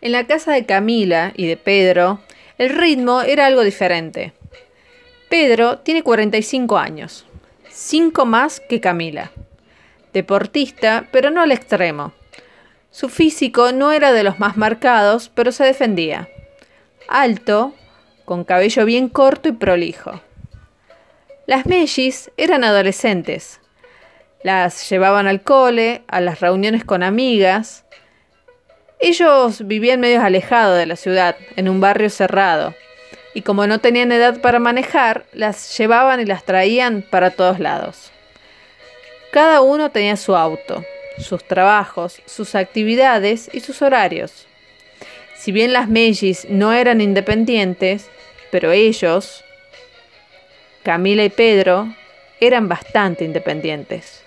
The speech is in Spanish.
En la casa de Camila y de Pedro, el ritmo era algo diferente. Pedro tiene 45 años, 5 más que Camila. Deportista, pero no al extremo. Su físico no era de los más marcados, pero se defendía. Alto, con cabello bien corto y prolijo. Las Mellis eran adolescentes. Las llevaban al cole, a las reuniones con amigas. Ellos vivían medio alejados de la ciudad, en un barrio cerrado, y como no tenían edad para manejar, las llevaban y las traían para todos lados. Cada uno tenía su auto, sus trabajos, sus actividades y sus horarios. Si bien las Mellis no eran independientes, pero ellos, Camila y Pedro, eran bastante independientes.